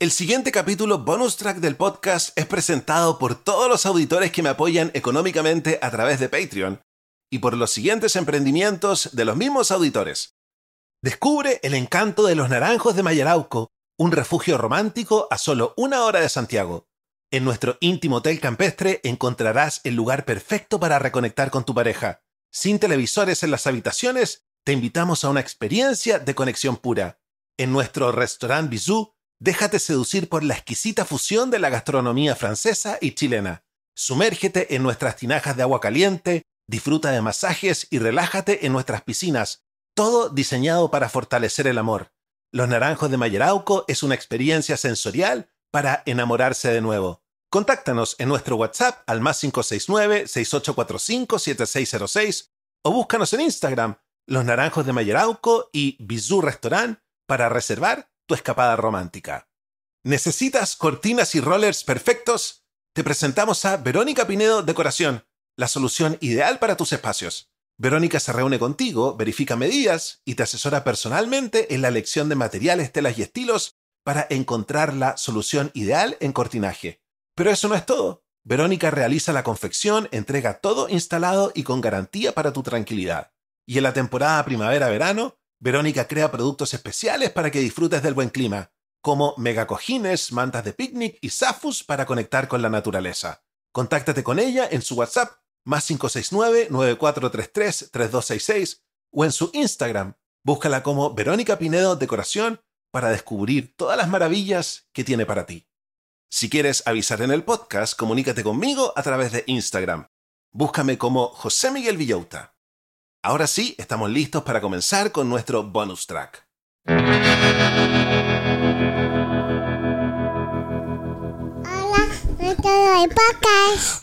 El siguiente capítulo bonus track del podcast es presentado por todos los auditores que me apoyan económicamente a través de Patreon y por los siguientes emprendimientos de los mismos auditores. Descubre el encanto de los naranjos de Mayarauco, un refugio romántico a solo una hora de Santiago. En nuestro íntimo hotel campestre encontrarás el lugar perfecto para reconectar con tu pareja. Sin televisores en las habitaciones, te invitamos a una experiencia de conexión pura. En nuestro restaurant Bisou, déjate seducir por la exquisita fusión de la gastronomía francesa y chilena. Sumérgete en nuestras tinajas de agua caliente, disfruta de masajes y relájate en nuestras piscinas, todo diseñado para fortalecer el amor. Los Naranjos de Mayerauco es una experiencia sensorial para enamorarse de nuevo. Contáctanos en nuestro WhatsApp al más 569-6845-7606 o búscanos en Instagram, Los Naranjos de Mayerauco y Bizú Restaurant para reservar tu escapada romántica. ¿Necesitas cortinas y rollers perfectos? Te presentamos a Verónica Pinedo Decoración, la solución ideal para tus espacios. Verónica se reúne contigo, verifica medidas y te asesora personalmente en la elección de materiales, telas y estilos para encontrar la solución ideal en cortinaje. Pero eso no es todo. Verónica realiza la confección, entrega todo instalado y con garantía para tu tranquilidad. Y en la temporada primavera-verano, Verónica crea productos especiales para que disfrutes del buen clima, como megacojines, mantas de picnic y zafus para conectar con la naturaleza. Contáctate con ella en su WhatsApp más 569-9433-3266 o en su Instagram. Búscala como Verónica Pinedo Decoración para descubrir todas las maravillas que tiene para ti. Si quieres avisar en el podcast, comunícate conmigo a través de Instagram. Búscame como José Miguel Villauta. Ahora sí, estamos listos para comenzar con nuestro bonus track.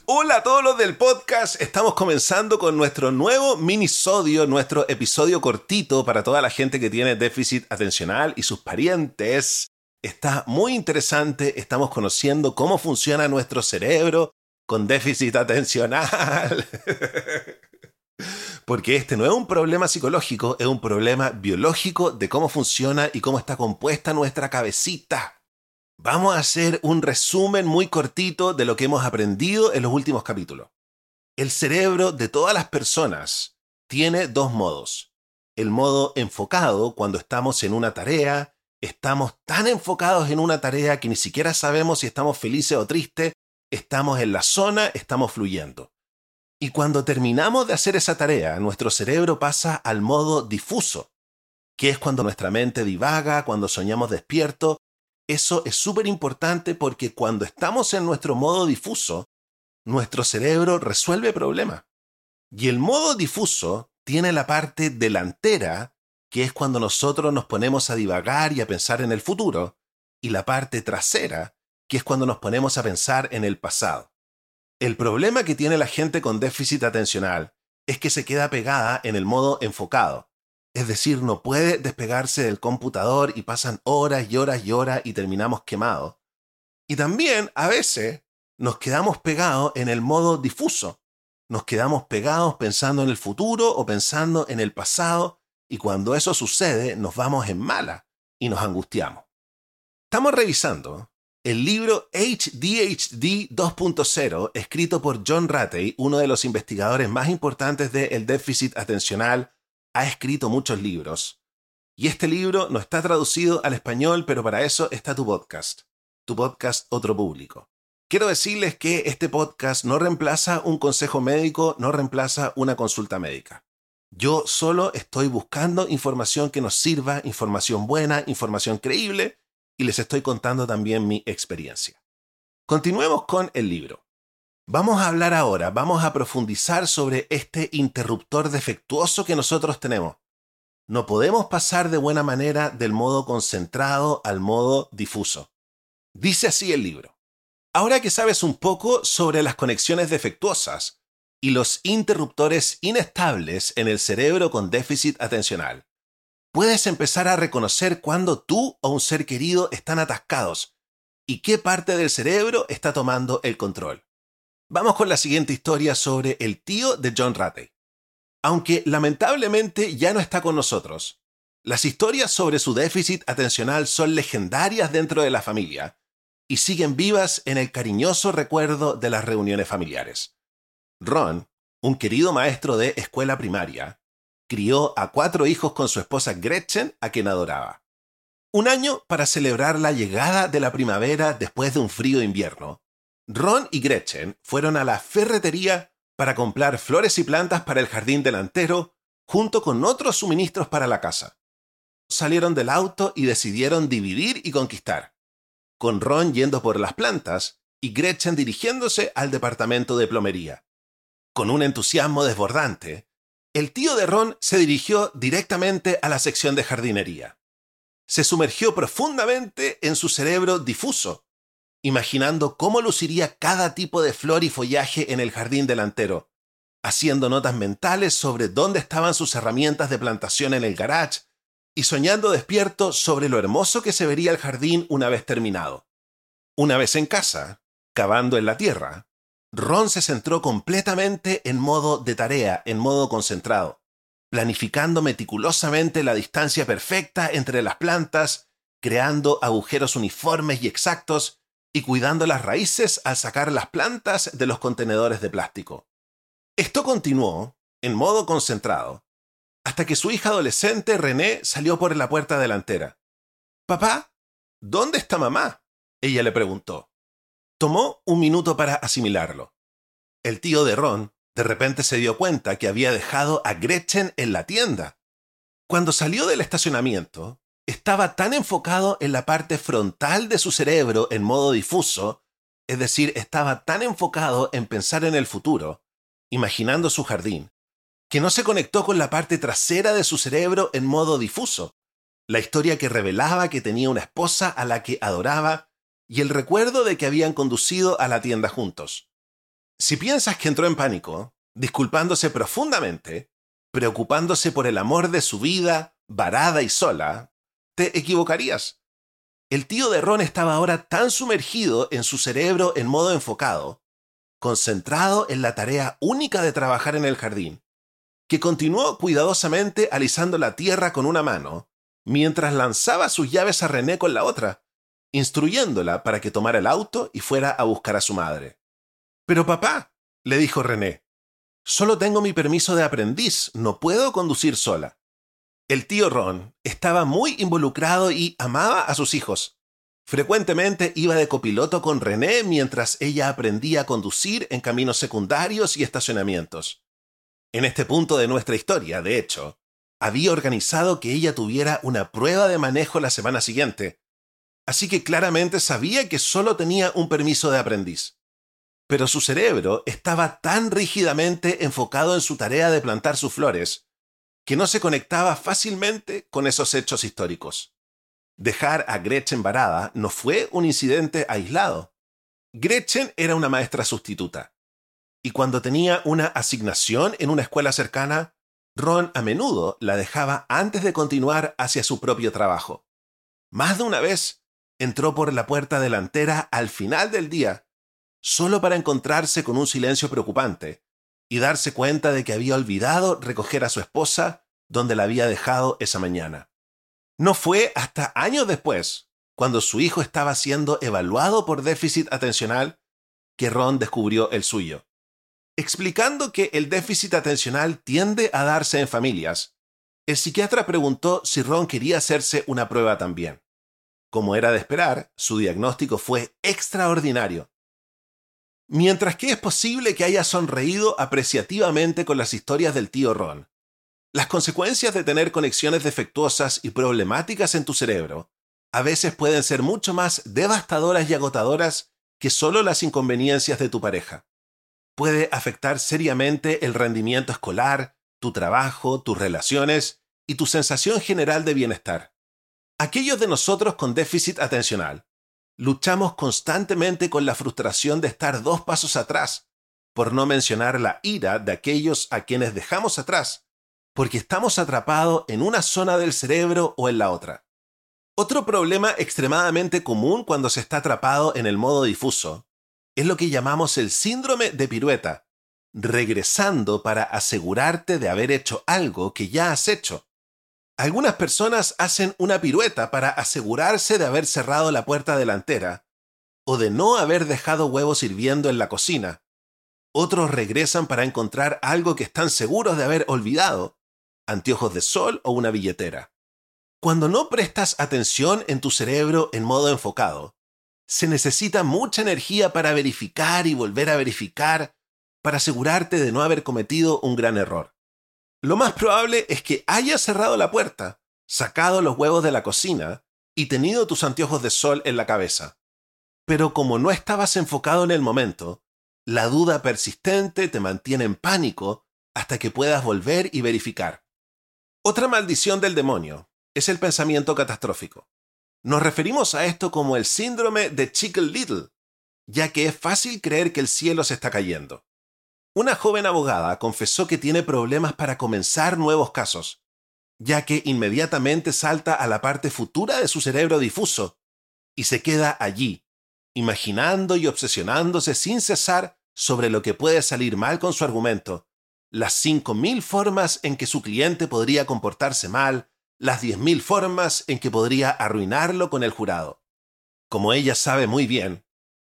Hola a todos los del podcast, estamos comenzando con nuestro nuevo minisodio, nuestro episodio cortito para toda la gente que tiene déficit atencional y sus parientes. Está muy interesante, estamos conociendo cómo funciona nuestro cerebro con déficit atencional. Porque este no es un problema psicológico, es un problema biológico de cómo funciona y cómo está compuesta nuestra cabecita. Vamos a hacer un resumen muy cortito de lo que hemos aprendido en los últimos capítulos. El cerebro de todas las personas tiene dos modos. El modo enfocado cuando estamos en una tarea, estamos tan enfocados en una tarea que ni siquiera sabemos si estamos felices o tristes, estamos en la zona, estamos fluyendo. Y cuando terminamos de hacer esa tarea, nuestro cerebro pasa al modo difuso, que es cuando nuestra mente divaga, cuando soñamos despierto. Eso es súper importante porque cuando estamos en nuestro modo difuso, nuestro cerebro resuelve problemas. Y el modo difuso tiene la parte delantera que es cuando nosotros nos ponemos a divagar y a pensar en el futuro, y la parte trasera, que es cuando nos ponemos a pensar en el pasado. El problema que tiene la gente con déficit atencional es que se queda pegada en el modo enfocado, es decir, no puede despegarse del computador y pasan horas y horas y horas y terminamos quemados. Y también, a veces, nos quedamos pegados en el modo difuso. Nos quedamos pegados pensando en el futuro o pensando en el pasado y cuando eso sucede nos vamos en mala y nos angustiamos. Estamos revisando el libro HDHD 2.0, escrito por John Ratey, uno de los investigadores más importantes del déficit atencional, ha escrito muchos libros. Y este libro no está traducido al español, pero para eso está tu podcast, tu podcast Otro Público. Quiero decirles que este podcast no reemplaza un consejo médico, no reemplaza una consulta médica. Yo solo estoy buscando información que nos sirva, información buena, información creíble, y les estoy contando también mi experiencia. Continuemos con el libro. Vamos a hablar ahora, vamos a profundizar sobre este interruptor defectuoso que nosotros tenemos. No podemos pasar de buena manera del modo concentrado al modo difuso. Dice así el libro. Ahora que sabes un poco sobre las conexiones defectuosas, y los interruptores inestables en el cerebro con déficit atencional. Puedes empezar a reconocer cuando tú o un ser querido están atascados y qué parte del cerebro está tomando el control. Vamos con la siguiente historia sobre el tío de John Ratey. Aunque lamentablemente ya no está con nosotros, Las historias sobre su déficit atencional son legendarias dentro de la familia y siguen vivas en el cariñoso recuerdo de las reuniones familiares. Ron, un querido maestro de escuela primaria, crió a cuatro hijos con su esposa Gretchen, a quien adoraba. Un año para celebrar la llegada de la primavera después de un frío invierno, Ron y Gretchen fueron a la ferretería para comprar flores y plantas para el jardín delantero junto con otros suministros para la casa. Salieron del auto y decidieron dividir y conquistar, con Ron yendo por las plantas y Gretchen dirigiéndose al departamento de plomería. Con un entusiasmo desbordante, el tío de Ron se dirigió directamente a la sección de jardinería. Se sumergió profundamente en su cerebro difuso, imaginando cómo luciría cada tipo de flor y follaje en el jardín delantero, haciendo notas mentales sobre dónde estaban sus herramientas de plantación en el garage y soñando despierto sobre lo hermoso que se vería el jardín una vez terminado. Una vez en casa, cavando en la tierra, Ron se centró completamente en modo de tarea, en modo concentrado, planificando meticulosamente la distancia perfecta entre las plantas, creando agujeros uniformes y exactos y cuidando las raíces al sacar las plantas de los contenedores de plástico. Esto continuó, en modo concentrado, hasta que su hija adolescente René salió por la puerta delantera. Papá, ¿dónde está mamá? Ella le preguntó. Tomó un minuto para asimilarlo. El tío de Ron de repente se dio cuenta que había dejado a Gretchen en la tienda. Cuando salió del estacionamiento, estaba tan enfocado en la parte frontal de su cerebro en modo difuso, es decir, estaba tan enfocado en pensar en el futuro, imaginando su jardín, que no se conectó con la parte trasera de su cerebro en modo difuso, la historia que revelaba que tenía una esposa a la que adoraba y el recuerdo de que habían conducido a la tienda juntos. Si piensas que entró en pánico, disculpándose profundamente, preocupándose por el amor de su vida, varada y sola, te equivocarías. El tío de Ron estaba ahora tan sumergido en su cerebro en modo enfocado, concentrado en la tarea única de trabajar en el jardín, que continuó cuidadosamente alisando la tierra con una mano, mientras lanzaba sus llaves a René con la otra, instruyéndola para que tomara el auto y fuera a buscar a su madre. Pero papá, le dijo René, solo tengo mi permiso de aprendiz, no puedo conducir sola. El tío Ron estaba muy involucrado y amaba a sus hijos, Frecuentemente iba de copiloto con René mientras ella aprendía a conducir en caminos secundarios y estacionamientos. En este punto de nuestra historia, de hecho, había organizado que ella tuviera una prueba de manejo la semana siguiente, así que claramente sabía que solo tenía un permiso de aprendiz. Pero su cerebro estaba tan rígidamente enfocado en su tarea de plantar sus flores, que no se conectaba fácilmente con esos hechos históricos. Dejar a Gretchen varada no fue un incidente aislado. Gretchen era una maestra sustituta. Y cuando tenía una asignación en una escuela cercana, Ron a menudo la dejaba antes de continuar hacia su propio trabajo. Más de una vez entró por la puerta delantera al final del día, solo para encontrarse con un silencio preocupante y darse cuenta de que había olvidado recoger a su esposa donde la había dejado esa mañana. No fue hasta años después, cuando su hijo estaba siendo evaluado por déficit atencional, que Ron descubrió el suyo. Explicando que el déficit atencional tiende a darse en familias, el psiquiatra preguntó si Ron quería hacerse una prueba también. Como era de esperar, su diagnóstico fue extraordinario. Mientras que es posible que haya sonreído apreciativamente con las historias del tío Ron, las consecuencias de tener conexiones defectuosas y problemáticas en tu cerebro a veces pueden ser mucho más devastadoras y agotadoras que solo las inconveniencias de tu pareja. Puede afectar seriamente el rendimiento escolar, tu trabajo, tus relaciones y tu sensación general de bienestar. Aquellos de nosotros con déficit atencional luchamos constantemente con la frustración de estar dos pasos atrás, por no mencionar la ira de aquellos a quienes dejamos atrás porque estamos atrapados en una zona del cerebro o en la otra. Otro problema extremadamente común cuando se está atrapado en el modo difuso es lo que llamamos el síndrome de pirueta, regresando para asegurarte de haber hecho algo que ya has hecho. Algunas personas hacen una pirueta para asegurarse de haber cerrado la puerta delantera o de no haber dejado huevos hirviendo en la cocina. Otros regresan para encontrar algo que están seguros de haber olvidado, anteojos de sol o una billetera. Cuando no prestas atención en tu cerebro en modo enfocado, se necesita mucha energía para verificar y volver a verificar para asegurarte de no haber cometido un gran error. Lo más probable es que hayas cerrado la puerta, sacado los huevos de la cocina y tenido tus anteojos de sol en la cabeza. Pero como no estabas enfocado en el momento, la duda persistente te mantiene en pánico hasta que puedas volver y verificar. Otra maldición del demonio es el pensamiento catastrófico. Nos referimos a esto como el síndrome de Chicken Little, ya que es fácil creer que el cielo se está cayendo. Una joven abogada confesó que tiene problemas para comenzar nuevos casos, ya que inmediatamente salta a la parte futura de su cerebro difuso y se queda allí, imaginando y obsesionándose sin cesar sobre lo que puede salir mal con su argumento, las 5.000 formas en que su cliente podría comportarse mal, las 10.000 formas en que podría arruinarlo con el jurado. Como ella sabe muy bien,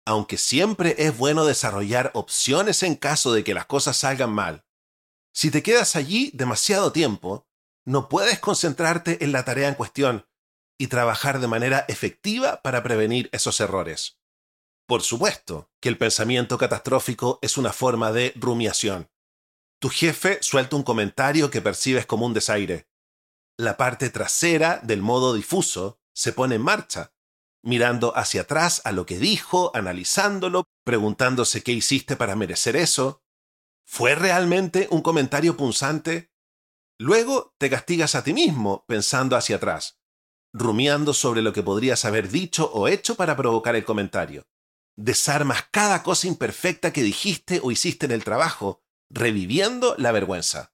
aunque siempre es bueno desarrollar opciones en caso de que las cosas salgan mal, si te quedas allí demasiado tiempo, no puedes concentrarte en la tarea en cuestión y trabajar de manera efectiva para prevenir esos errores. Por supuesto que el pensamiento catastrófico es una forma de rumiación. Tu jefe suelta un comentario que percibes como un desaire. La parte trasera del modo difuso se pone en marcha mirando hacia atrás a lo que dijo, analizándolo, preguntándose qué hiciste para merecer eso. ¿Fue realmente un comentario punzante? Luego te castigas a ti mismo pensando hacia atrás, rumiando sobre lo que podrías haber dicho o hecho para provocar el comentario. Desarmas cada cosa imperfecta que dijiste o hiciste en el trabajo, reviviendo la vergüenza.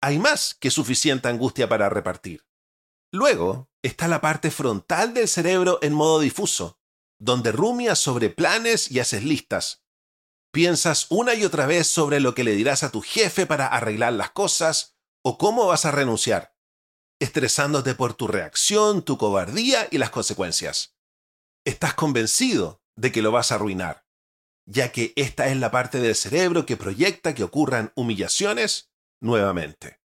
Hay más que suficiente angustia para repartir. Luego está la parte frontal del cerebro en modo difuso, donde rumias sobre planes y haces listas. Piensas una y otra vez sobre lo que le dirás a tu jefe para arreglar las cosas o cómo vas a renunciar, estresándote por tu reacción, tu cobardía y las consecuencias. Estás convencido de que lo vas a arruinar, ya que esta es la parte del cerebro que proyecta que ocurran humillaciones nuevamente.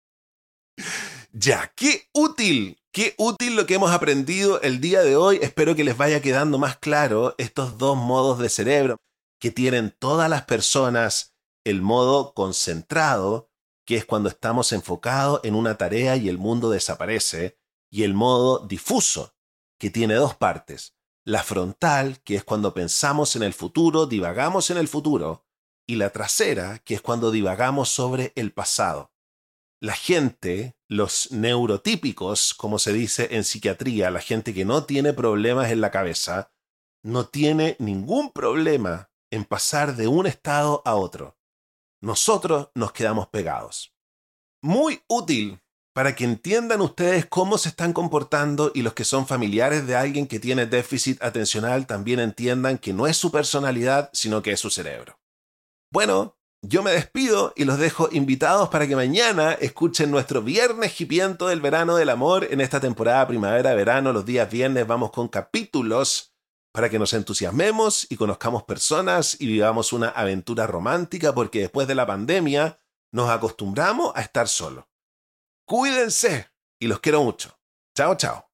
Ya, qué útil Qué útil lo que hemos aprendido el día de hoy. Espero que les vaya quedando más claro estos dos modos de cerebro que tienen todas las personas. El modo concentrado, que es cuando estamos enfocados en una tarea y el mundo desaparece, y el modo difuso, que tiene dos partes. La frontal, que es cuando pensamos en el futuro, divagamos en el futuro, y la trasera, que es cuando divagamos sobre el pasado. La gente los neurotípicos, como se dice en psiquiatría, la gente que no tiene problemas en la cabeza, no tiene ningún problema en pasar de un estado a otro. Nosotros nos quedamos pegados. Muy útil para que entiendan ustedes cómo se están comportando y los que son familiares de alguien que tiene déficit atencional también entiendan que no es su personalidad, sino que es su cerebro. Bueno, yo me despido y los dejo invitados para que mañana escuchen nuestro viernes hipiento del verano del amor en esta temporada primavera-verano. Los días viernes vamos con capítulos para que nos entusiasmemos y conozcamos personas y vivamos una aventura romántica porque después de la pandemia nos acostumbramos a estar solos. Cuídense y los quiero mucho. Chao, chao.